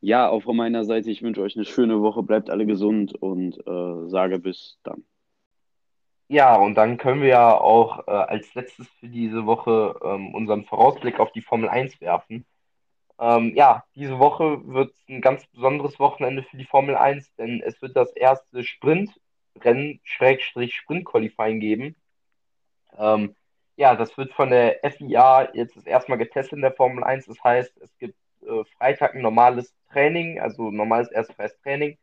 Ja, auch von meiner Seite, ich wünsche euch eine schöne Woche, bleibt alle gesund und äh, sage bis dann. Ja, und dann können wir ja auch äh, als letztes für diese Woche ähm, unseren Vorausblick auf die Formel 1 werfen. Ähm, ja, diese Woche wird ein ganz besonderes Wochenende für die Formel 1, denn es wird das erste Sprintrennen, Schrägstrich Sprint-Qualifying geben. Ähm, ja, das wird von der FIA jetzt das erste Mal getestet in der Formel 1. Das heißt, es gibt äh, Freitag ein normales Training, also normales erstfreies Training.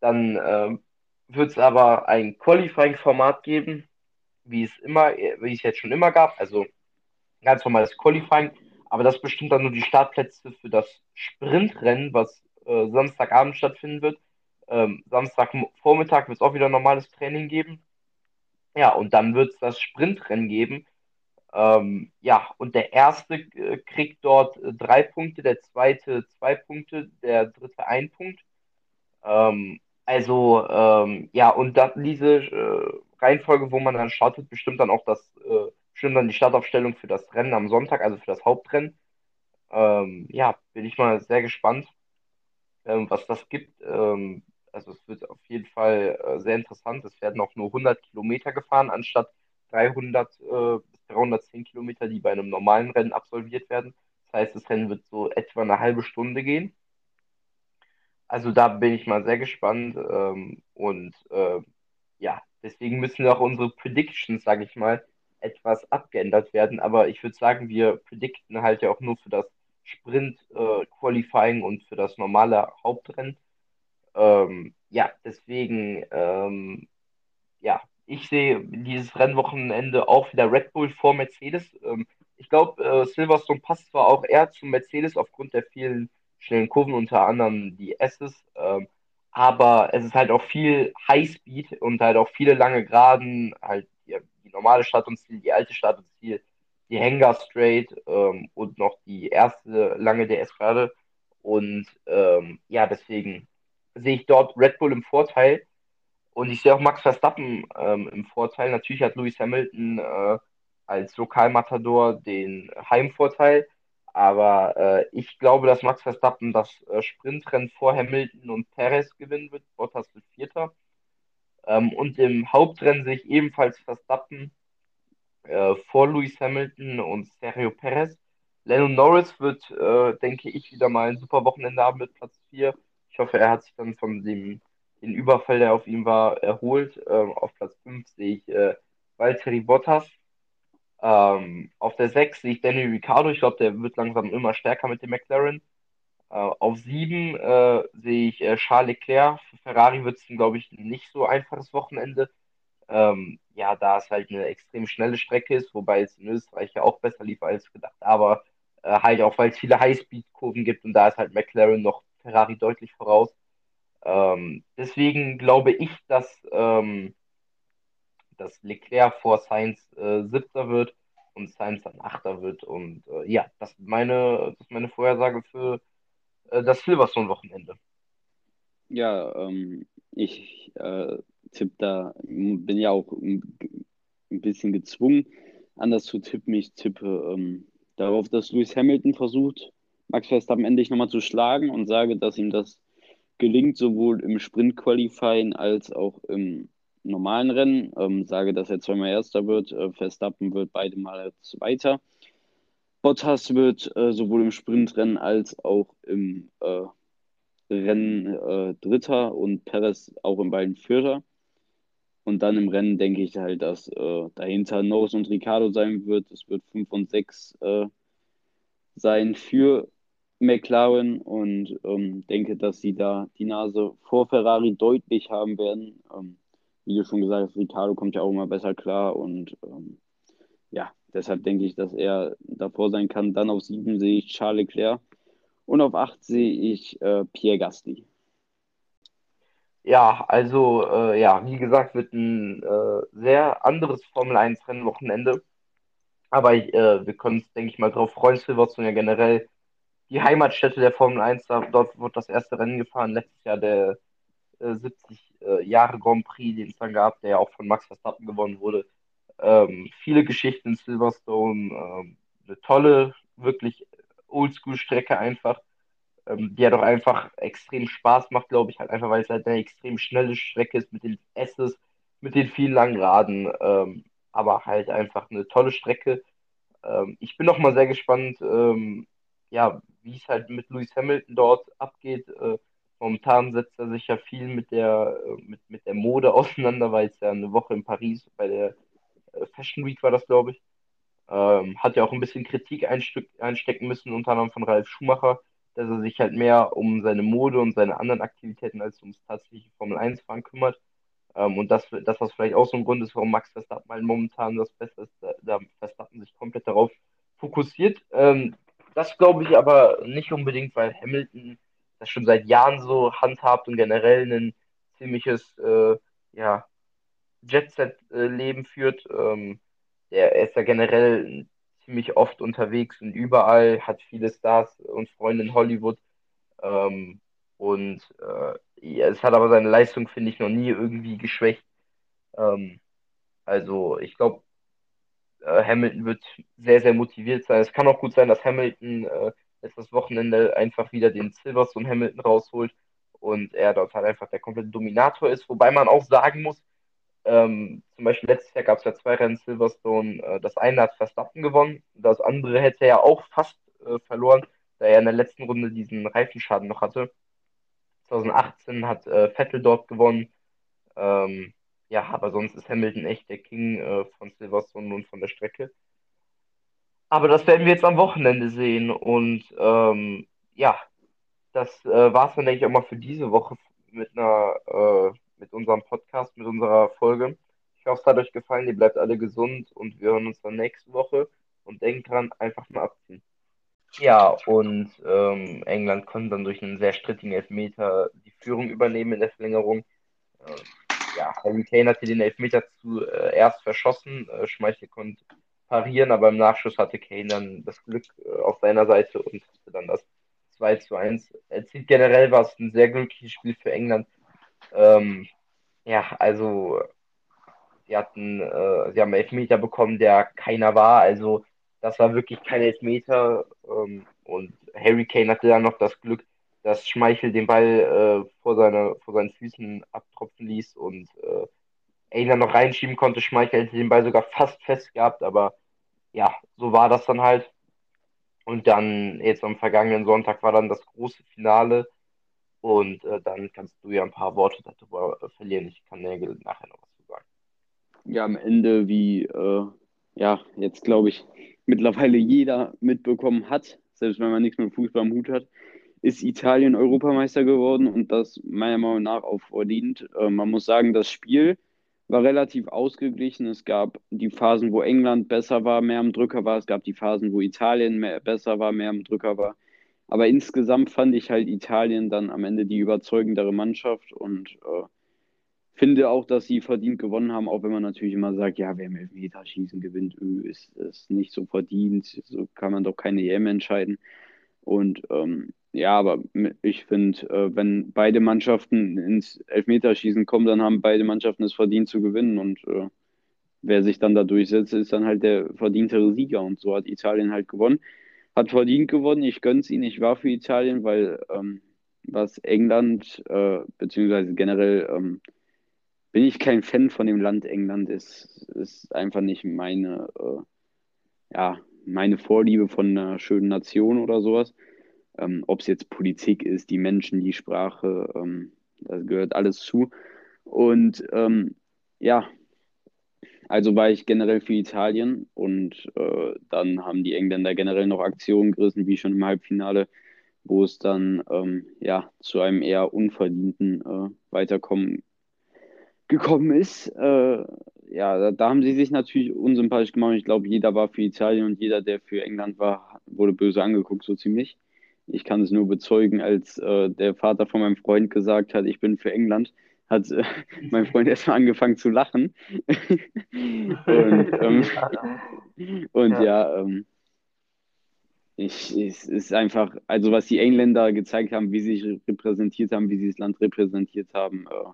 Dann äh, wird es aber ein Qualifying-Format geben, wie es immer, wie es jetzt schon immer gab, also ganz normales Qualifying, aber das bestimmt dann nur die Startplätze für das Sprintrennen, was äh, Samstagabend stattfinden wird. Ähm, Samstagvormittag wird es auch wieder normales Training geben. Ja, und dann wird es das Sprintrennen geben. Ähm, ja, und der erste äh, kriegt dort äh, drei Punkte, der zweite zwei Punkte, der dritte ein Punkt. Ähm, also, ähm, ja, und da, diese äh, Reihenfolge, wo man dann startet, bestimmt dann auch das, äh, bestimmt dann die Startaufstellung für das Rennen am Sonntag, also für das Hauptrennen. Ähm, ja, bin ich mal sehr gespannt, ähm, was das gibt. Also es wird auf jeden Fall äh, sehr interessant. Es werden auch nur 100 Kilometer gefahren, anstatt 300 äh, bis 310 Kilometer, die bei einem normalen Rennen absolviert werden. Das heißt, das Rennen wird so etwa eine halbe Stunde gehen. Also da bin ich mal sehr gespannt. Ähm, und äh, ja, deswegen müssen auch unsere Predictions, sage ich mal, etwas abgeändert werden. Aber ich würde sagen, wir predikten halt ja auch nur für das Sprint-Qualifying äh, und für das normale Hauptrennen. Ähm, ja, deswegen, ähm, ja, ich sehe dieses Rennwochenende auch wieder Red Bull vor Mercedes. Ähm, ich glaube, äh, Silverstone passt zwar auch eher zu Mercedes aufgrund der vielen schnellen Kurven, unter anderem die S's, ähm, aber es ist halt auch viel Highspeed und halt auch viele lange Geraden, halt die, die normale Stadt und Ziel, die alte Stadt und Ziel, die Hangar Straight ähm, und noch die erste lange DS-Gerade. Und ähm, ja, deswegen sehe ich dort Red Bull im Vorteil. Und ich sehe auch Max Verstappen ähm, im Vorteil. Natürlich hat Lewis Hamilton äh, als Lokalmatador den Heimvorteil. Aber äh, ich glaube, dass Max Verstappen das äh, Sprintrennen vor Hamilton und Perez gewinnen wird. Bottas wird Vierter. Ähm, und im Hauptrennen sehe ich ebenfalls Verstappen äh, vor Lewis Hamilton und Sergio Perez. Lennon Norris wird, äh, denke ich, wieder mal ein super Wochenende haben mit Platz 4. Ich hoffe, er hat sich dann von dem den Überfall, der auf ihm war, erholt. Ähm, auf Platz 5 sehe ich äh, Valtteri Bottas. Ähm, auf der 6 sehe ich Daniel Ricciardo. Ich glaube, der wird langsam immer stärker mit dem McLaren. Äh, auf 7 äh, sehe ich äh, Charles Leclerc. Für Ferrari wird es, glaube ich, nicht so einfaches Wochenende. Ähm, ja, da es halt eine extrem schnelle Strecke ist, wobei es in Österreich ja auch besser lief als gedacht. Aber äh, halt auch, weil es viele Highspeed-Kurven gibt und da ist halt McLaren noch Ferrari deutlich voraus. Ähm, deswegen glaube ich, dass, ähm, dass Leclerc vor Sainz äh, Siebter wird und Sainz dann Achter wird. Und äh, ja, das ist meine, das ist meine Vorhersage für äh, das Silverstone-Wochenende. Ja, ähm, ich äh, tippe da, bin ja auch ein, ein, bisschen gezwungen, anders zu tippen. Ich tippe ähm, darauf, dass Lewis Hamilton versucht, Max Verstappen endlich nochmal zu schlagen und sage, dass ihm das gelingt, sowohl im Sprint-Qualifying als auch im normalen Rennen. Ähm, sage, dass er zweimal Erster wird. Äh, Verstappen wird beide Mal Zweiter. Bottas wird äh, sowohl im Sprintrennen als auch im äh, Rennen äh, Dritter und Perez auch in beiden Vierter. Und dann im Rennen denke ich halt, dass äh, dahinter Norris und Ricardo sein wird. Es wird 5 und 6 äh, sein für McLaren und ähm, denke, dass sie da die Nase vor Ferrari deutlich haben werden. Ähm, wie du schon gesagt hast, Ricardo kommt ja auch immer besser klar und ähm, ja, deshalb denke ich, dass er davor sein kann. Dann auf 7 sehe ich Charles Leclerc und auf 8 sehe ich äh, Pierre Gasly. Ja, also äh, ja, wie gesagt, wird ein äh, sehr anderes Formel 1 Rennwochenende. Aber äh, wir können uns, denke ich mal, darauf freuen. Silverstone ja generell die Heimatstätte der Formel 1. Da, dort wird das erste Rennen gefahren. Letztes Jahr der 70 äh, Jahre Grand Prix, den es dann gab, der ja auch von Max Verstappen gewonnen wurde. Ähm, viele Geschichten in Silverstone, ähm, eine tolle, wirklich Oldschool-Strecke einfach, ähm, die ja doch einfach extrem Spaß macht, glaube ich, halt einfach, weil es halt eine extrem schnelle Strecke ist mit den S's, mit den vielen langen Raden, ähm, aber halt einfach eine tolle Strecke. Ähm, ich bin noch mal sehr gespannt, ähm, ja, wie es halt mit Lewis Hamilton dort abgeht. Äh, momentan setzt er sich ja viel mit der, äh, mit, mit der Mode auseinander, weil es ja eine Woche in Paris bei der äh, Fashion Week war das, glaube ich. Ähm, hat ja auch ein bisschen Kritik einstecken müssen, unter anderem von Ralf Schumacher, dass er sich halt mehr um seine Mode und seine anderen Aktivitäten als ums tatsächliche Formel 1-Fahren kümmert. Ähm, und das, das, was vielleicht auch so ein Grund ist, warum Max Verstappen halt momentan das Beste ist, da, da Verstappen sich komplett darauf fokussiert. Ähm, das glaube ich aber nicht unbedingt, weil Hamilton das schon seit Jahren so handhabt und generell ein ziemliches äh, ja, Jet-Set-Leben führt. Ähm, der er ist ja generell ziemlich oft unterwegs und überall, hat viele Stars und Freunde in Hollywood. Ähm, und äh, ja, es hat aber seine Leistung, finde ich, noch nie irgendwie geschwächt. Ähm, also ich glaube, äh, Hamilton wird sehr, sehr motiviert sein. Es kann auch gut sein, dass Hamilton äh, letztes Wochenende einfach wieder den Silverstone Hamilton rausholt und er dort halt einfach der komplette Dominator ist. Wobei man auch sagen muss, ähm, zum Beispiel letztes Jahr gab es ja zwei Rennen Silverstone. Äh, das eine hat Verstappen gewonnen, das andere hätte er ja auch fast äh, verloren, da er in der letzten Runde diesen Reifenschaden noch hatte. 2018 hat äh, Vettel dort gewonnen. Ähm, ja, aber sonst ist Hamilton echt der King äh, von Silverstone und von der Strecke. Aber das werden wir jetzt am Wochenende sehen. Und ähm, ja, das äh, war es dann, denke ich, auch mal für diese Woche mit einer, äh, mit unserem Podcast, mit unserer Folge. Ich hoffe, es hat euch gefallen. Ihr bleibt alle gesund und wir hören uns dann nächste Woche. Und denkt dran, einfach mal abziehen. Ja, und ähm, England konnte dann durch einen sehr strittigen Elfmeter die Führung übernehmen in der Verlängerung. Ähm, ja, Harry Kane hatte den Elfmeter zuerst äh, verschossen. Äh, Schmeichel konnte parieren, aber im Nachschuss hatte Kane dann das Glück äh, auf seiner Seite und hatte dann das 2 zu 1 erzielt. Generell war es ein sehr glückliches Spiel für England. Ähm, ja, also sie hatten, äh, sie haben Elfmeter bekommen, der keiner war. Also das war wirklich kein Elfmeter. Ähm, und Harry Kane hatte dann noch das Glück, dass Schmeichel den Ball äh, vor, seine, vor seinen Füßen abtropfen ließ und äh, dann noch reinschieben konnte. Schmeichel hätte den Ball sogar fast fest gehabt, aber ja, so war das dann halt. Und dann, jetzt am vergangenen Sonntag war dann das große Finale. Und äh, dann kannst du ja ein paar Worte darüber verlieren. Ich kann Nägel nachher noch was zu sagen. Ja, am Ende, wie äh, ja, jetzt glaube ich, mittlerweile jeder mitbekommen hat, selbst wenn man nichts mit Fußball am Hut hat, ist Italien Europameister geworden und das meiner Meinung nach auch verdient. Äh, man muss sagen, das Spiel war relativ ausgeglichen. Es gab die Phasen, wo England besser war, mehr am Drücker war. Es gab die Phasen, wo Italien mehr, besser war, mehr am Drücker war. Aber insgesamt fand ich halt Italien dann am Ende die überzeugendere Mannschaft und äh, finde auch, dass sie verdient gewonnen haben, auch wenn man natürlich immer sagt, ja, wer im Elfmeterschießen gewinnt, öh, ist, ist nicht so verdient, so kann man doch keine EM entscheiden. Und ähm, ja, aber ich finde, äh, wenn beide Mannschaften ins Elfmeterschießen kommen, dann haben beide Mannschaften es verdient zu gewinnen. Und äh, wer sich dann da durchsetzt, ist dann halt der verdientere Sieger. Und so hat Italien halt gewonnen. Hat verdient gewonnen. Ich gönne es ihnen. Ich war für Italien, weil ähm, was England, äh, beziehungsweise generell ähm, bin ich kein Fan von dem Land England. Es ist einfach nicht meine, äh, ja, meine Vorliebe von einer schönen Nation oder sowas. Ähm, Ob es jetzt Politik ist, die Menschen, die Sprache, ähm, das gehört alles zu. Und ähm, ja, also war ich generell für Italien und äh, dann haben die Engländer generell noch Aktionen gerissen, wie schon im Halbfinale, wo es dann ähm, ja zu einem eher unverdienten äh, Weiterkommen gekommen ist. Äh, ja, da, da, haben sie sich natürlich unsympathisch gemacht. Ich glaube, jeder war für Italien und jeder, der für England war, wurde böse angeguckt, so ziemlich. Ich kann es nur bezeugen, als äh, der Vater von meinem Freund gesagt hat, ich bin für England, hat äh, mein Freund erstmal angefangen zu lachen. und, ähm, und ja, ja ähm, ich, es ist einfach, also was die Engländer gezeigt haben, wie sie sich repräsentiert haben, wie sie das Land repräsentiert haben, äh,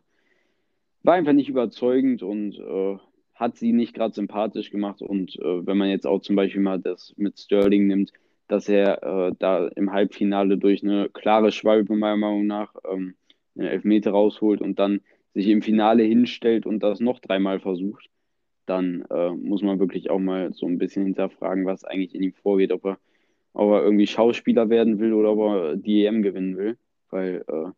war einfach nicht überzeugend und äh, hat sie nicht gerade sympathisch gemacht. Und äh, wenn man jetzt auch zum Beispiel mal das mit Sterling nimmt, dass er äh, da im Halbfinale durch eine klare Schwalbe meiner Meinung nach ähm, einen Elfmeter rausholt und dann sich im Finale hinstellt und das noch dreimal versucht, dann äh, muss man wirklich auch mal so ein bisschen hinterfragen, was eigentlich in ihm vorgeht, ob er, ob er irgendwie Schauspieler werden will oder ob er die EM gewinnen will. Weil, äh,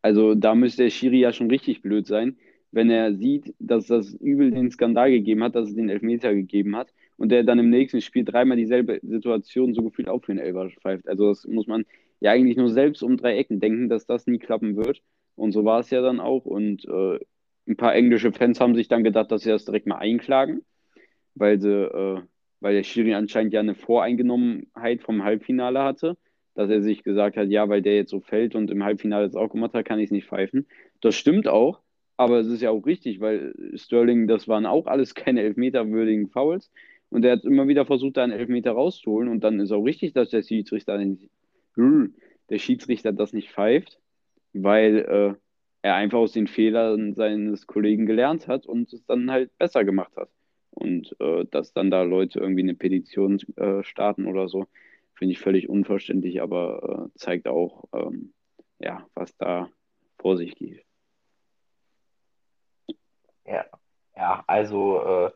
also da müsste der Schiri ja schon richtig blöd sein, wenn er sieht, dass das übel den Skandal gegeben hat, dass es den Elfmeter gegeben hat und der dann im nächsten Spiel dreimal dieselbe Situation so gefühlt auch für den Elfer pfeift. Also das muss man ja eigentlich nur selbst um drei Ecken denken, dass das nie klappen wird. Und so war es ja dann auch. Und äh, ein paar englische Fans haben sich dann gedacht, dass sie das direkt mal einklagen, weil sie, äh, weil der Schiri anscheinend ja eine Voreingenommenheit vom Halbfinale hatte, dass er sich gesagt hat, ja, weil der jetzt so fällt und im Halbfinale jetzt auch gemacht hat, kann ich es nicht pfeifen. Das stimmt auch, aber es ist ja auch richtig, weil Sterling, das waren auch alles keine elfmeterwürdigen Fouls. Und er hat immer wieder versucht, da einen Elfmeter rauszuholen. Und dann ist auch richtig, dass der Schiedsrichter, der Schiedsrichter das nicht pfeift, weil äh, er einfach aus den Fehlern seines Kollegen gelernt hat und es dann halt besser gemacht hat. Und äh, dass dann da Leute irgendwie eine Petition äh, starten oder so, finde ich völlig unverständlich, aber äh, zeigt auch, ähm, ja, was da vor sich geht. Ja, ja also äh,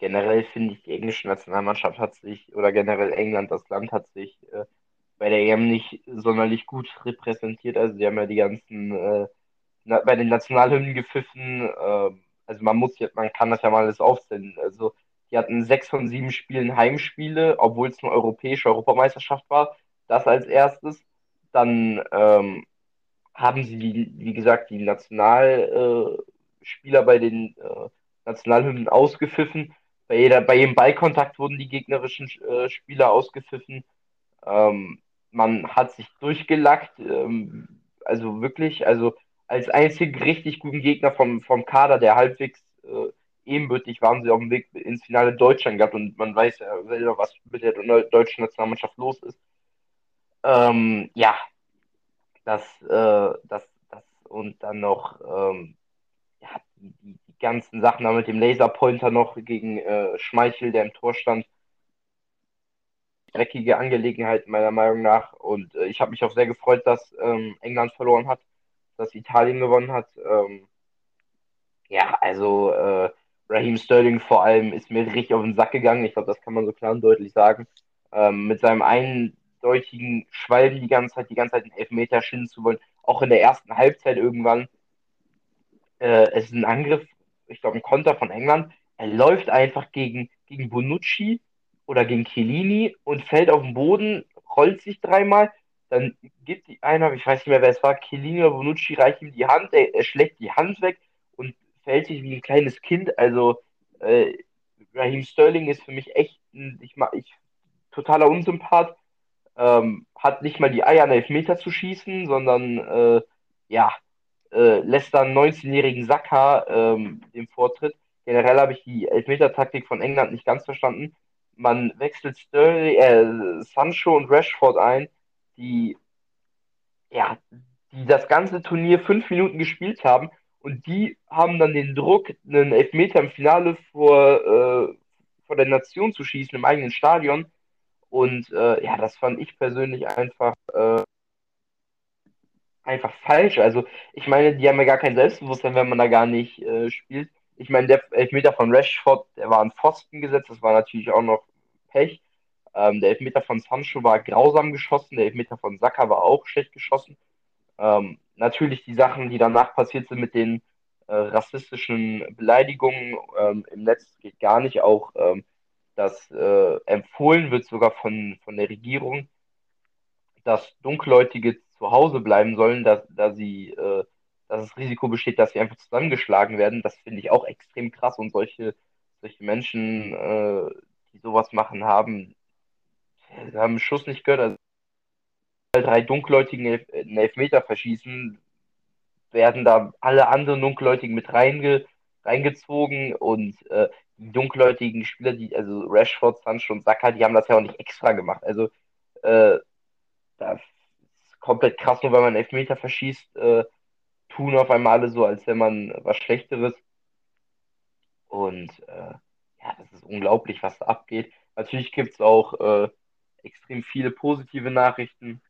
generell finde ich, die englische Nationalmannschaft hat sich, oder generell England, das Land hat sich äh, bei der EM nicht sonderlich gut repräsentiert. Also sie haben ja die ganzen, äh, na, bei den Nationalhymnen gepfiffen. Äh, also man muss, man kann das ja mal alles aufzählen. Also die hatten sechs von sieben Spielen Heimspiele, obwohl es eine europäische Europameisterschaft war. Das als erstes. Dann ähm, haben sie, die, wie gesagt, die Nationalspieler bei den äh, Nationalhymnen ausgepfiffen. Bei, jeder, bei jedem Ballkontakt wurden die gegnerischen äh, Spieler ausgepfiffen. Ähm, man hat sich durchgelackt, ähm, also wirklich, also als einzigen richtig guten Gegner vom, vom Kader, der halbwegs äh, ebenbürtig waren sie auf dem Weg ins Finale Deutschland gehabt und man weiß ja selber, was mit der deutschen Nationalmannschaft los ist. Ähm, ja, das, äh, das, das und dann noch ähm, ja, die, die, ganzen Sachen da mit dem Laserpointer noch gegen äh, Schmeichel, der im Tor stand dreckige Angelegenheit meiner Meinung nach. Und äh, ich habe mich auch sehr gefreut, dass ähm, England verloren hat, dass Italien gewonnen hat. Ähm, ja, also äh, Raheem Sterling vor allem ist mir richtig auf den Sack gegangen. Ich glaube, das kann man so klar und deutlich sagen. Ähm, mit seinem eindeutigen Schwalben die ganze Zeit, die ganze Zeit einen Elfmeter schinden zu wollen. Auch in der ersten Halbzeit irgendwann. Äh, es ist ein Angriff, ich glaube, ein Konter von England. Er läuft einfach gegen, gegen Bonucci, oder gegen Chiellini und fällt auf den Boden, rollt sich dreimal, dann gibt die einer, ich weiß nicht mehr, wer es war, Chiellini oder Bonucci reicht ihm die Hand, er, er schlägt die Hand weg und fällt sich wie ein kleines Kind. Also äh, Raheem Sterling ist für mich echt ein, ich, ich, totaler Unsympath. Ähm, hat nicht mal die Eier, einen Elfmeter zu schießen, sondern äh, ja, äh, lässt dann 19-jährigen Saka ähm, den Vortritt. Generell habe ich die Elfmeter-Taktik von England nicht ganz verstanden man wechselt Sterling, äh, Sancho und Rashford ein, die ja, die das ganze Turnier fünf Minuten gespielt haben und die haben dann den Druck, einen Elfmeter im Finale vor, äh, vor der Nation zu schießen im eigenen Stadion. Und äh, ja, das fand ich persönlich einfach, äh, einfach falsch. Also ich meine, die haben ja gar kein Selbstbewusstsein, wenn man da gar nicht äh, spielt. Ich meine, der Elfmeter von Rashford, der war an Pfosten gesetzt, das war natürlich auch noch Pech. Ähm, der Elfmeter von Sancho war grausam geschossen, der Elfmeter von Saka war auch schlecht geschossen. Ähm, natürlich die Sachen, die danach passiert sind mit den äh, rassistischen Beleidigungen ähm, im Netz, geht gar nicht. Auch ähm, dass äh, empfohlen wird sogar von, von der Regierung, dass Dunkelhäutige zu Hause bleiben sollen, dass, da sie, äh, dass das Risiko besteht, dass sie einfach zusammengeschlagen werden. Das finde ich auch extrem krass und solche, solche Menschen, äh, die sowas machen, haben, haben einen Schuss nicht gehört. Also drei Dunkelhäutigen einen Elfmeter verschießen, werden da alle anderen Dunkelhäutigen mit reinge, reingezogen und äh, die dunkelhäutigen Spieler, die, also Rashford, Sancho und Saka, die haben das ja auch nicht extra gemacht. Also äh, ist komplett krass, nur weil man Elfmeter verschießt, äh, tun auf einmal alle so, als wenn man was Schlechteres. Und äh, ja, das ist unglaublich, was da abgeht. Natürlich gibt es auch äh, extrem viele positive Nachrichten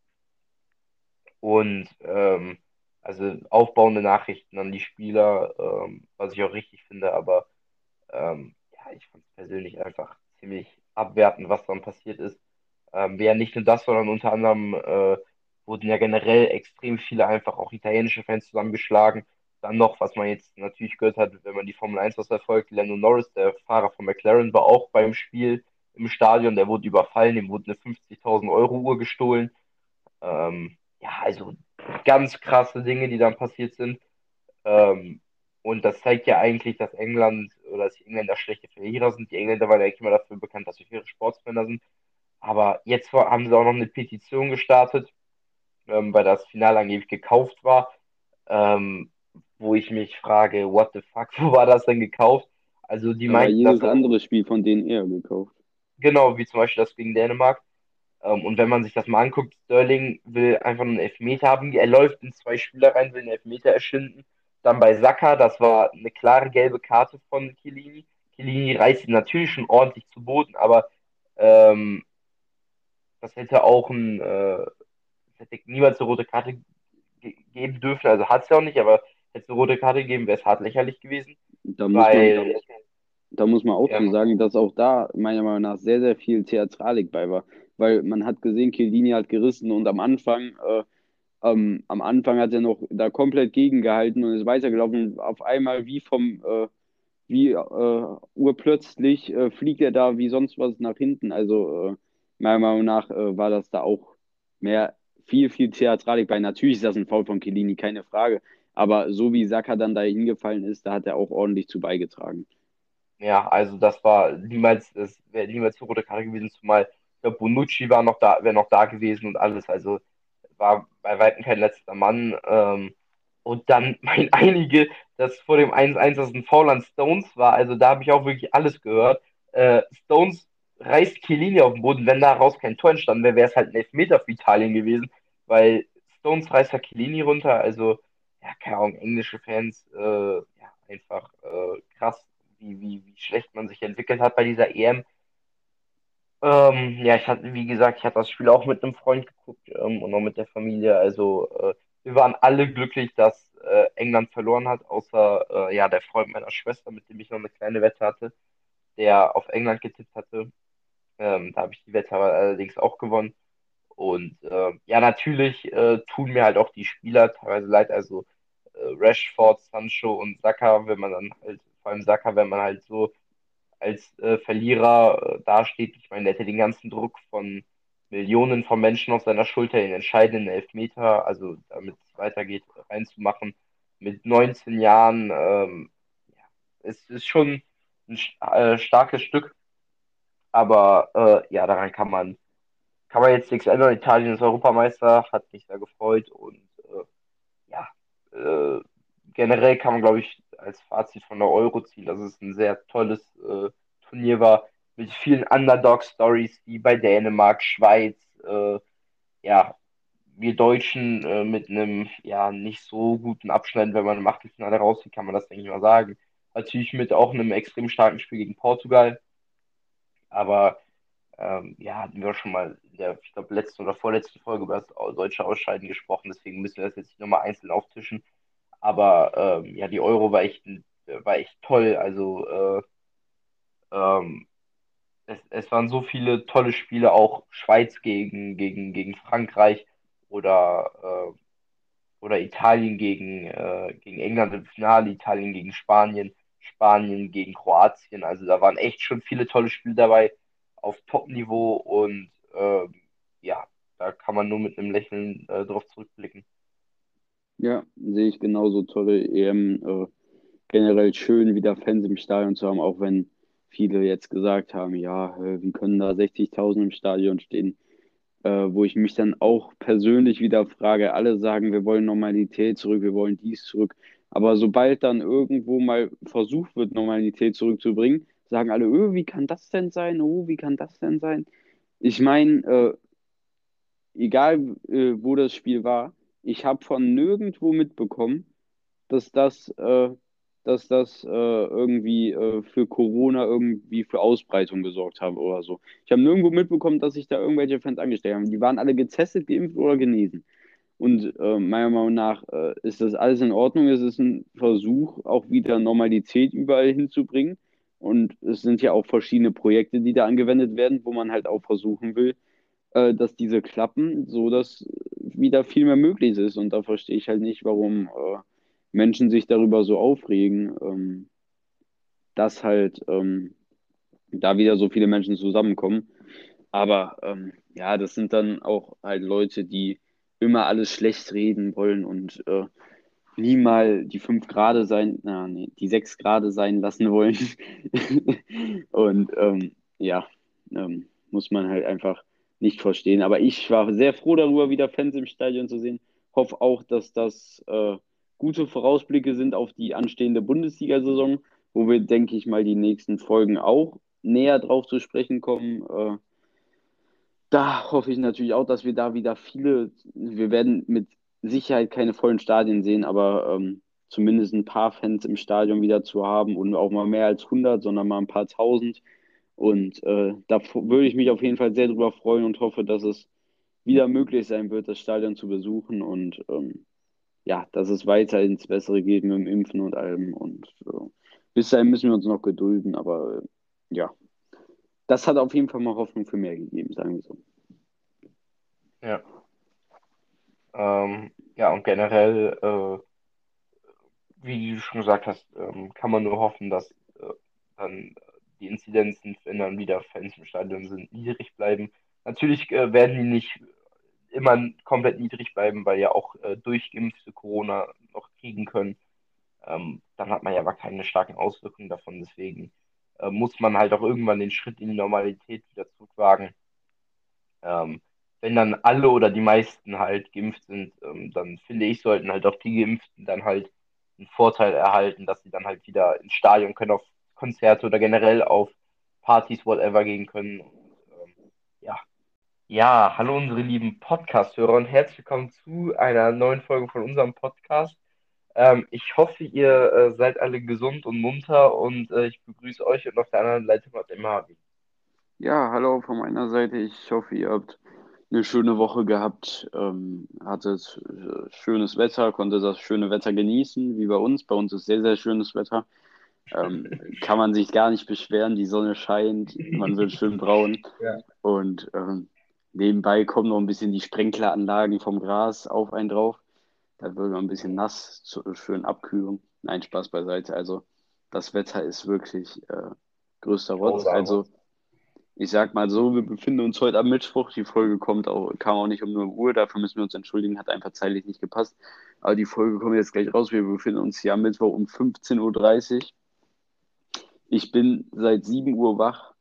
und ähm, also aufbauende Nachrichten an die Spieler, ähm, was ich auch richtig finde, aber ähm, ja, ich fand es persönlich einfach ziemlich abwertend, was dann passiert ist. Ähm, ja, nicht nur das, sondern unter anderem äh, wurden ja generell extrem viele einfach auch italienische Fans zusammengeschlagen. Dann noch, was man jetzt natürlich gehört hat, wenn man die Formel 1 was verfolgt, Lando Norris, der Fahrer von McLaren, war auch beim Spiel im Stadion, der wurde überfallen, dem wurde eine 50.000 Euro Uhr gestohlen. Ähm, ja, also ganz krasse Dinge, die dann passiert sind. Ähm, und das zeigt ja eigentlich, dass England oder dass die Engländer schlechte Verlierer sind. Die Engländer waren ja eigentlich immer dafür bekannt, dass sie faire Sportsmänner sind. Aber jetzt haben sie auch noch eine Petition gestartet, ähm, weil das Finale angeblich gekauft war. Ähm, wo ich mich frage, what the fuck, wo war das denn gekauft? Also die meinten, jedes andere Spiel von denen eher gekauft. Genau, wie zum Beispiel das gegen Dänemark. Ähm, und wenn man sich das mal anguckt, Sterling will einfach einen Elfmeter haben. Er läuft in zwei Spieler rein, will einen Elfmeter erschinden. Dann bei Saka, das war eine klare gelbe Karte von Kilini. Kilini reißt ihn natürlich schon ordentlich zu Boden, aber ähm, das hätte auch ein, äh, hätte niemals eine rote Karte geben dürfen. Also hat es ja auch nicht, aber hätte es eine rote Karte gegeben, wäre es hart lächerlich gewesen. Da muss, weil, man, da muss man auch ja. sagen, dass auch da meiner Meinung nach sehr, sehr viel Theatralik bei war. Weil man hat gesehen, Chiellini hat gerissen und am Anfang, äh, ähm, am Anfang hat er noch da komplett gegengehalten und ist weitergelaufen. Auf einmal wie vom, äh, wie äh, urplötzlich äh, fliegt er da wie sonst was nach hinten. Also äh, meiner Meinung nach äh, war das da auch mehr, viel, viel Theatralik bei. Natürlich ist das ein Foul von Chiellini, keine Frage. Aber so wie Saka dann da hingefallen ist, da hat er auch ordentlich zu beigetragen. Ja, also das war niemals, das wäre niemals eine rote Karte gewesen, zumal glaube, Bonucci war noch da, wäre noch da gewesen und alles. Also war bei weitem kein letzter Mann. Ähm, und dann mein einige, dass vor dem 1-1 das ein Foul an Stones war. Also da habe ich auch wirklich alles gehört. Äh, Stones reißt Chiellini auf den Boden. Wenn daraus kein Tor entstanden wäre, wäre es halt ein Elfmeter für Italien gewesen, weil Stones reißt ja Chiellini runter. Also ja, keine Ahnung, englische Fans, äh, ja, einfach äh, krass, wie, wie, wie schlecht man sich entwickelt hat bei dieser EM. Ähm, ja, ich hatte, wie gesagt, ich hatte das Spiel auch mit einem Freund geguckt ähm, und auch mit der Familie. Also äh, wir waren alle glücklich, dass äh, England verloren hat, außer äh, ja der Freund meiner Schwester, mit dem ich noch eine kleine Wette hatte, der auf England getippt hatte. Ähm, da habe ich die Wette aber allerdings auch gewonnen. Und äh, ja, natürlich äh, tun mir halt auch die Spieler teilweise leid, also äh, Rashford, Sancho und Saka, wenn man dann halt, vor allem Saka, wenn man halt so als äh, Verlierer äh, dasteht. Ich meine, der hätte den ganzen Druck von Millionen von Menschen auf seiner Schulter, den entscheidenden Elfmeter, also damit es weitergeht, reinzumachen. Mit 19 Jahren, ähm, ja, es ist schon ein äh, starkes Stück, aber ja, daran kann man kann man jetzt nichts ändern. Italien ist Europameister, hat mich sehr gefreut und äh, ja, äh, generell kann man, glaube ich, als Fazit von der Euro ziehen, dass es ein sehr tolles äh, Turnier war mit vielen Underdog-Stories, wie bei Dänemark, Schweiz, äh, ja, wir Deutschen äh, mit einem ja nicht so guten Abschneiden, wenn man im Achtelfinale rausgeht, kann man das, denke ich mal, sagen. Natürlich mit auch einem extrem starken Spiel gegen Portugal. Aber ähm, ja, hatten wir schon mal der, ich glaube, letzten oder vorletzten Folge über das deutsche Ausscheiden gesprochen, deswegen müssen wir das jetzt nicht nochmal einzeln auftischen. Aber ähm, ja, die Euro war echt, war echt toll. Also äh, ähm, es, es waren so viele tolle Spiele, auch Schweiz gegen, gegen, gegen Frankreich oder, äh, oder Italien gegen, äh, gegen England im Finale, Italien gegen Spanien, Spanien gegen Kroatien. Also da waren echt schon viele tolle Spiele dabei auf Top-Niveau und äh, ja, da kann man nur mit einem Lächeln äh, drauf zurückblicken. Ja, sehe ich genauso tolle EM. Äh, generell schön, wieder Fans im Stadion zu haben, auch wenn viele jetzt gesagt haben, ja, äh, wie können da 60.000 im Stadion stehen? Äh, wo ich mich dann auch persönlich wieder frage, alle sagen, wir wollen Normalität zurück, wir wollen dies zurück. Aber sobald dann irgendwo mal versucht wird, Normalität zurückzubringen, sagen alle, öh, wie kann das denn sein? Oh, wie kann das denn sein? Ich meine, äh, egal äh, wo das Spiel war, ich habe von nirgendwo mitbekommen, dass das, äh, dass das äh, irgendwie äh, für Corona irgendwie für Ausbreitung gesorgt habe oder so. Ich habe nirgendwo mitbekommen, dass sich da irgendwelche Fans angestellt haben. Die waren alle getestet, geimpft oder genesen. Und äh, meiner Meinung nach äh, ist das alles in Ordnung. Es ist ein Versuch, auch wieder Normalität überall hinzubringen. Und es sind ja auch verschiedene Projekte, die da angewendet werden, wo man halt auch versuchen will, äh, dass diese klappen, so dass wieder viel mehr möglich ist. Und da verstehe ich halt nicht, warum äh, Menschen sich darüber so aufregen, ähm, dass halt ähm, da wieder so viele Menschen zusammenkommen. Aber ähm, ja, das sind dann auch halt Leute, die immer alles schlecht reden wollen und äh, nie mal die fünf Grade sein, na, nee, die sechs Grade sein lassen wollen. und ähm, ja, ähm, muss man halt einfach nicht verstehen. Aber ich war sehr froh darüber, wieder Fans im Stadion zu sehen. Hoffe auch, dass das äh, gute Vorausblicke sind auf die anstehende Bundesliga-Saison, wo wir, denke ich mal, die nächsten Folgen auch näher drauf zu sprechen kommen. Äh, da hoffe ich natürlich auch, dass wir da wieder viele, wir werden mit Sicherheit keine vollen Stadien sehen, aber ähm, zumindest ein paar Fans im Stadion wieder zu haben und auch mal mehr als 100, sondern mal ein paar tausend. Und äh, da würde ich mich auf jeden Fall sehr drüber freuen und hoffe, dass es wieder möglich sein wird, das Stadion zu besuchen und ähm, ja, dass es weiter ins Bessere geht mit dem Impfen und allem. Und äh, bis dahin müssen wir uns noch gedulden, aber äh, ja, das hat auf jeden Fall mal Hoffnung für mehr gegeben, sagen wir so. Ja. Ähm, ja, und generell, äh, wie du schon gesagt hast, ähm, kann man nur hoffen, dass äh, dann die Inzidenzen, wenn dann wieder Fans im Stadion sind, niedrig bleiben. Natürlich äh, werden die nicht immer komplett niedrig bleiben, weil ja auch äh, durchgeimpfte Corona noch kriegen können. Ähm, dann hat man ja aber keine starken Auswirkungen davon. Deswegen äh, muss man halt auch irgendwann den Schritt in die Normalität wieder zurückwagen. Ähm, wenn dann alle oder die meisten halt geimpft sind, ähm, dann finde ich, sollten halt auch die Geimpften dann halt einen Vorteil erhalten, dass sie dann halt wieder ins Stadion können, auf Konzerte oder generell auf Partys, whatever gehen können. Und, ähm, ja. Ja, hallo unsere lieben Podcast-Hörer und herzlich willkommen zu einer neuen Folge von unserem Podcast. Ähm, ich hoffe, ihr äh, seid alle gesund und munter und äh, ich begrüße euch und auf der anderen Seite den Marvin. Ja, hallo von meiner Seite. Ich hoffe, ihr habt eine schöne Woche gehabt, ähm, hattet äh, schönes Wetter, konnte das schöne Wetter genießen, wie bei uns. Bei uns ist sehr, sehr schönes Wetter. Ähm, kann man sich gar nicht beschweren, die Sonne scheint, man wird schön braun. Ja. Und ähm, nebenbei kommen noch ein bisschen die Sprenkleranlagen vom Gras auf einen drauf. Da wird man ein bisschen nass, zur schönen Abkühlung. Nein, Spaß beiseite. Also das Wetter ist wirklich äh, größter Rotz. Also ich sag mal so, wir befinden uns heute am Mittwoch. Die Folge kommt auch, kam auch nicht um 0 Uhr, dafür müssen wir uns entschuldigen, hat einfach zeitlich nicht gepasst. Aber die Folge kommt jetzt gleich raus. Wir befinden uns hier am Mittwoch um 15.30 Uhr. Ich bin seit 7 Uhr wach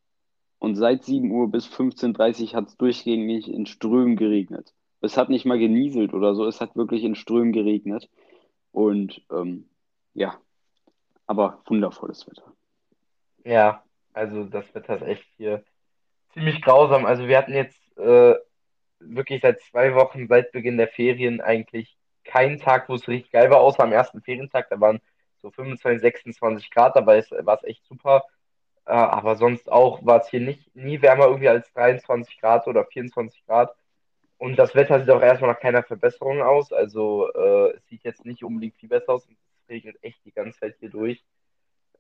und seit 7 Uhr bis 15.30 Uhr hat es durchgängig in Strömen geregnet. Es hat nicht mal genieselt oder so, es hat wirklich in Strömen geregnet. Und ähm, ja, aber wundervolles Wetter. Ja, also das Wetter ist echt hier ziemlich grausam. Also wir hatten jetzt äh, wirklich seit zwei Wochen, seit Beginn der Ferien, eigentlich keinen Tag, wo es richtig geil war, außer am ersten Ferientag. Da waren so 25, 26 Grad, dabei war es echt super. Äh, aber sonst auch war es hier nicht nie wärmer irgendwie als 23 Grad oder 24 Grad. Und das Wetter sieht auch erstmal nach keiner Verbesserung aus. Also äh, es sieht jetzt nicht unbedingt viel besser aus. Es regnet echt die ganze Zeit hier durch.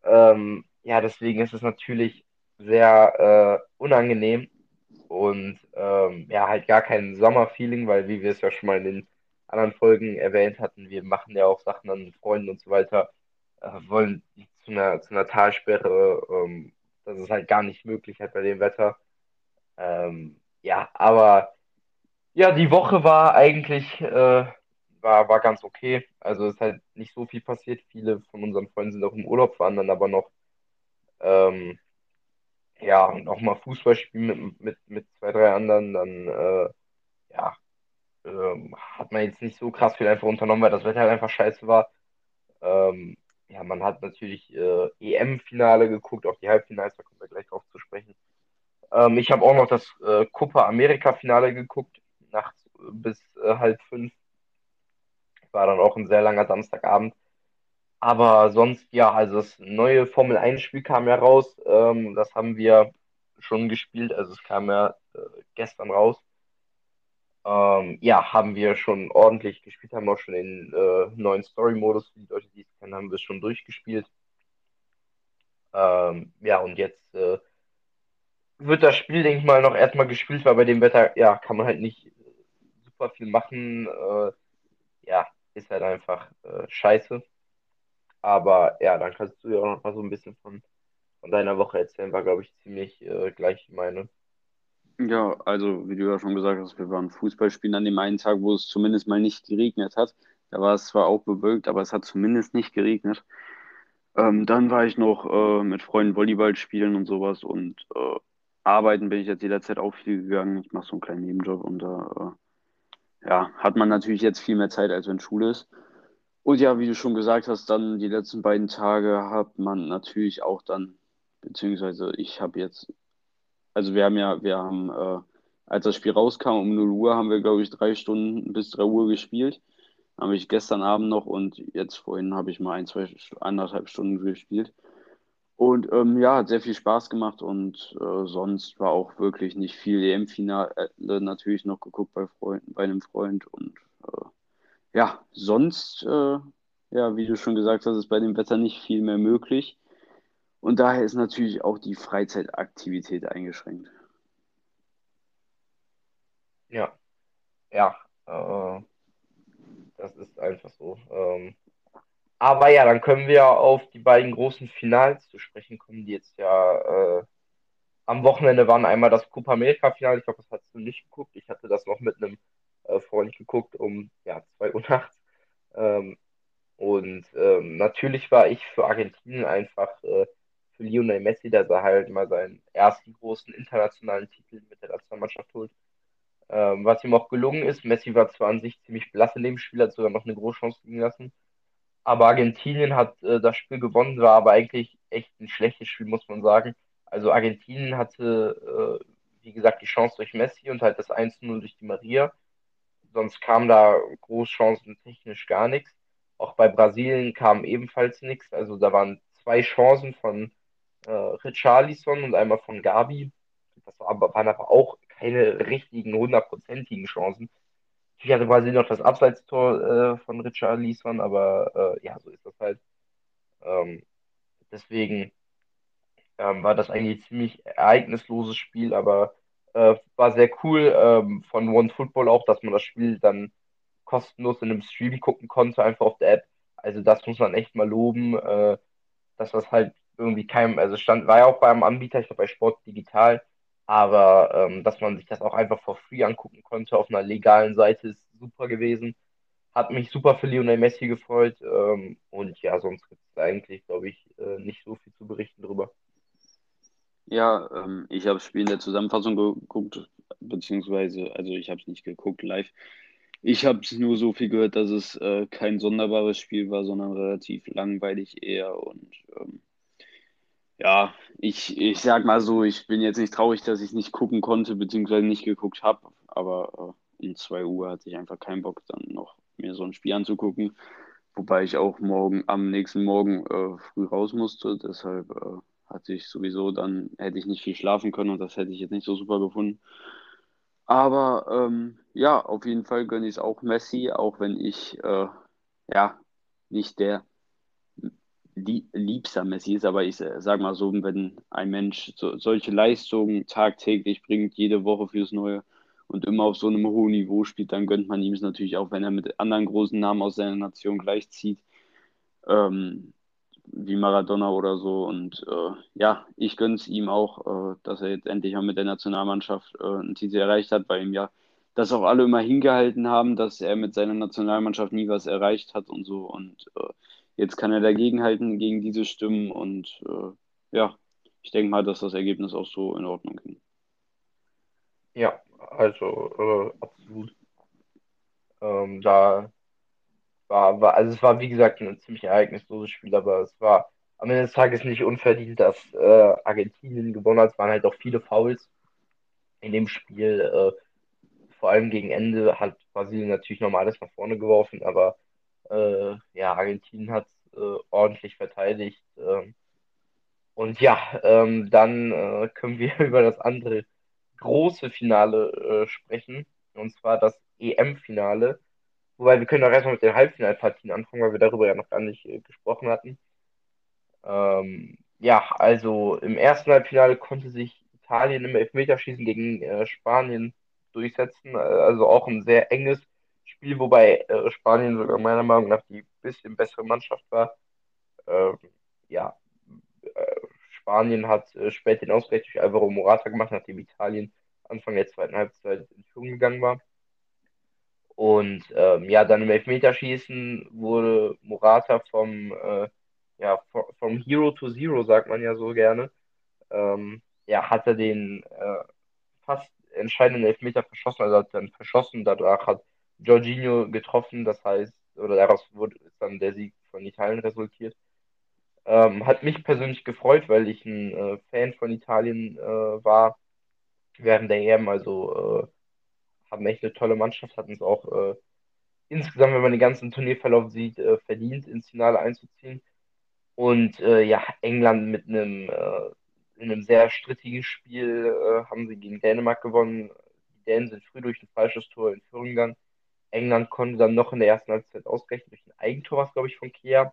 Ähm, ja, deswegen ist es natürlich sehr äh, unangenehm und ähm, ja, halt gar kein Sommerfeeling, weil wie wir es ja schon mal in den anderen Folgen erwähnt hatten, wir machen ja auch Sachen an Freunden und so weiter, äh, wollen zu einer, zu einer Talsperre, ähm, das ist halt gar nicht möglich halt bei dem Wetter. Ähm, ja, aber ja, die Woche war eigentlich äh, war, war ganz okay. Also ist halt nicht so viel passiert. Viele von unseren Freunden sind auch im Urlaub, waren dann aber noch ähm, ja, und auch mal Fußball spielen mit, mit, mit zwei, drei anderen, dann äh, ja, ähm, hat man jetzt nicht so krass viel einfach unternommen, weil das Wetter halt einfach scheiße war. Ähm, ja, man hat natürlich äh, EM-Finale geguckt, auch die Halbfinals, da kommen wir gleich drauf zu sprechen. Ähm, ich habe auch noch das äh, Copa America-Finale geguckt, nachts äh, halb fünf. War dann auch ein sehr langer Samstagabend. Aber sonst, ja, also das neue Formel 1-Spiel kam ja raus. Ähm, das haben wir schon gespielt. Also es kam ja äh, gestern raus. Ähm, ja, haben wir schon ordentlich gespielt, haben auch schon den äh, neuen Story-Modus, für die Leute, die es kennen, haben wir schon durchgespielt. Ähm, ja, und jetzt äh, wird das Spiel, denke ich mal, noch erstmal gespielt, weil bei dem Wetter, ja, kann man halt nicht super viel machen. Äh, ja, ist halt einfach äh, scheiße. Aber ja, dann kannst du ja auch noch mal so ein bisschen von, von deiner Woche erzählen. War, glaube ich, ziemlich äh, gleich meine. Ja, also wie du ja schon gesagt hast, wir waren Fußball spielen an dem einen Tag, wo es zumindest mal nicht geregnet hat. Da war es zwar auch bewölkt, aber es hat zumindest nicht geregnet. Ähm, dann war ich noch äh, mit Freunden Volleyball spielen und sowas und äh, arbeiten bin ich jetzt jederzeit auch viel gegangen. Ich mache so einen kleinen Nebenjob und da äh, ja, hat man natürlich jetzt viel mehr Zeit, als wenn Schule ist. Und ja, wie du schon gesagt hast, dann die letzten beiden Tage hat man natürlich auch dann, beziehungsweise ich habe jetzt, also wir haben ja, wir haben, äh, als das Spiel rauskam um 0 Uhr, haben wir, glaube ich, drei Stunden bis 3 Uhr gespielt. Habe ich gestern Abend noch und jetzt vorhin habe ich mal ein, zwei, anderthalb Stunden gespielt. Und ähm, ja, hat sehr viel Spaß gemacht und äh, sonst war auch wirklich nicht viel EM-Finale natürlich noch geguckt bei Freunden, bei einem Freund und äh, ja, sonst, äh, ja, wie du schon gesagt hast, ist bei dem Wetter nicht viel mehr möglich. Und daher ist natürlich auch die Freizeitaktivität eingeschränkt. Ja, ja, äh, das ist einfach so. Ähm, aber ja, dann können wir auf die beiden großen Finals zu sprechen kommen, die jetzt ja äh, am Wochenende waren. Einmal das Copa America Final, ich glaube, das hast du nicht geguckt. Ich hatte das noch mit einem äh, vorhin geguckt um ja, 2 Uhr nachts. Ähm, und ähm, natürlich war ich für Argentinien einfach äh, für Lionel Messi, dass er halt mal seinen ersten großen internationalen Titel mit der Nationalmannschaft holt. Ähm, was ihm auch gelungen ist. Messi war zwar an sich ziemlich blass in dem Spiel, hat sogar noch eine große Chance liegen lassen. Aber Argentinien hat äh, das Spiel gewonnen, war aber eigentlich echt ein schlechtes Spiel, muss man sagen. Also Argentinien hatte, äh, wie gesagt, die Chance durch Messi und halt das 1-0 durch die Maria sonst kam da Großchancen technisch gar nichts. Auch bei Brasilien kam ebenfalls nichts. Also da waren zwei Chancen von äh, Richarlison und einmal von Gabi. Das war, waren aber auch keine richtigen hundertprozentigen Chancen. Ich hatte quasi noch das Abseitstor äh, von Richarlison, aber äh, ja, so ist das halt. Ähm, deswegen ähm, war das eigentlich ein ziemlich ereignisloses Spiel, aber äh, war sehr cool ähm, von OneFootball auch, dass man das Spiel dann kostenlos in einem Stream gucken konnte, einfach auf der App. Also das muss man echt mal loben, äh, dass das halt irgendwie keinem, also stand, war ja auch beim Anbieter, ich glaube bei Sport Digital, aber ähm, dass man sich das auch einfach for free angucken konnte auf einer legalen Seite ist super gewesen. Hat mich super für Lionel Messi gefreut ähm, und ja, sonst gibt es eigentlich, glaube ich, äh, nicht so viel zu berichten drüber. Ja, ähm, ich habe das Spiel in der Zusammenfassung geguckt, beziehungsweise, also ich habe es nicht geguckt live. Ich habe es nur so viel gehört, dass es äh, kein sonderbares Spiel war, sondern relativ langweilig eher. Und ähm, ja, ich, ich sag mal so, ich bin jetzt nicht traurig, dass ich nicht gucken konnte, beziehungsweise nicht geguckt habe, aber äh, um 2 Uhr hatte ich einfach keinen Bock, dann noch mir so ein Spiel anzugucken. Wobei ich auch morgen, am nächsten Morgen äh, früh raus musste, deshalb äh, hatte ich sowieso, dann hätte ich nicht viel schlafen können und das hätte ich jetzt nicht so super gefunden. Aber ähm, ja, auf jeden Fall gönne ich es auch Messi, auch wenn ich äh, ja nicht der liebster Messi ist, aber ich sage mal so, wenn ein Mensch so, solche Leistungen tagtäglich bringt, jede Woche fürs Neue und immer auf so einem hohen Niveau spielt, dann gönnt man ihm es natürlich auch, wenn er mit anderen großen Namen aus seiner Nation gleichzieht. Ähm, wie Maradona oder so. Und äh, ja, ich gönne es ihm auch, äh, dass er jetzt endlich mal mit der Nationalmannschaft äh, einen Titel erreicht hat, weil ihm ja das auch alle immer hingehalten haben, dass er mit seiner Nationalmannschaft nie was erreicht hat und so. Und äh, jetzt kann er dagegenhalten gegen diese Stimmen und äh, ja, ich denke mal, dass das Ergebnis auch so in Ordnung ging. Ja, also äh, absolut. Ähm, da war, war, also es war wie gesagt ein ziemlich ereignisloses Spiel, aber es war am Ende des Tages nicht unverdient, dass äh, Argentinien gewonnen hat. Es waren halt auch viele Fouls in dem Spiel. Äh, vor allem gegen Ende hat Brasilien natürlich nochmal alles nach vorne geworfen, aber äh, ja, Argentinien hat äh, ordentlich verteidigt. Ähm, und ja, ähm, dann äh, können wir über das andere große Finale äh, sprechen, und zwar das EM-Finale. Wobei wir können auch erstmal mit den Halbfinalpartien anfangen, weil wir darüber ja noch gar nicht äh, gesprochen hatten. Ähm, ja, also im ersten Halbfinale konnte sich Italien im Elfmeterschießen gegen äh, Spanien durchsetzen. Äh, also auch ein sehr enges Spiel, wobei äh, Spanien sogar meiner Meinung nach die bisschen bessere Mannschaft war. Ähm, ja, äh, Spanien hat äh, spät den Ausgleich durch Alvaro Morata gemacht, nachdem Italien Anfang der zweiten Halbzeit in Führung gegangen war. Und ähm, ja, dann im Elfmeterschießen wurde Morata vom, äh, ja, vom Hero to Zero, sagt man ja so gerne, ähm, ja, hat er den äh, fast entscheidenden Elfmeter verschossen, also hat dann verschossen, dadurch hat Jorginho getroffen, das heißt, oder daraus wurde dann der Sieg von Italien resultiert. Ähm, hat mich persönlich gefreut, weil ich ein äh, Fan von Italien äh, war während der EM, also äh, haben echt eine tolle Mannschaft, hatten es auch äh, insgesamt, wenn man den ganzen Turnierverlauf sieht, äh, verdient, ins Finale einzuziehen. Und äh, ja, England mit einem, äh, in einem sehr strittigen Spiel äh, haben sie gegen Dänemark gewonnen. Die Dänen sind früh durch ein falsches Tor in Führung gegangen. England konnte dann noch in der ersten Halbzeit ausgleichen durch ein Eigentor, was glaube ich von Kea.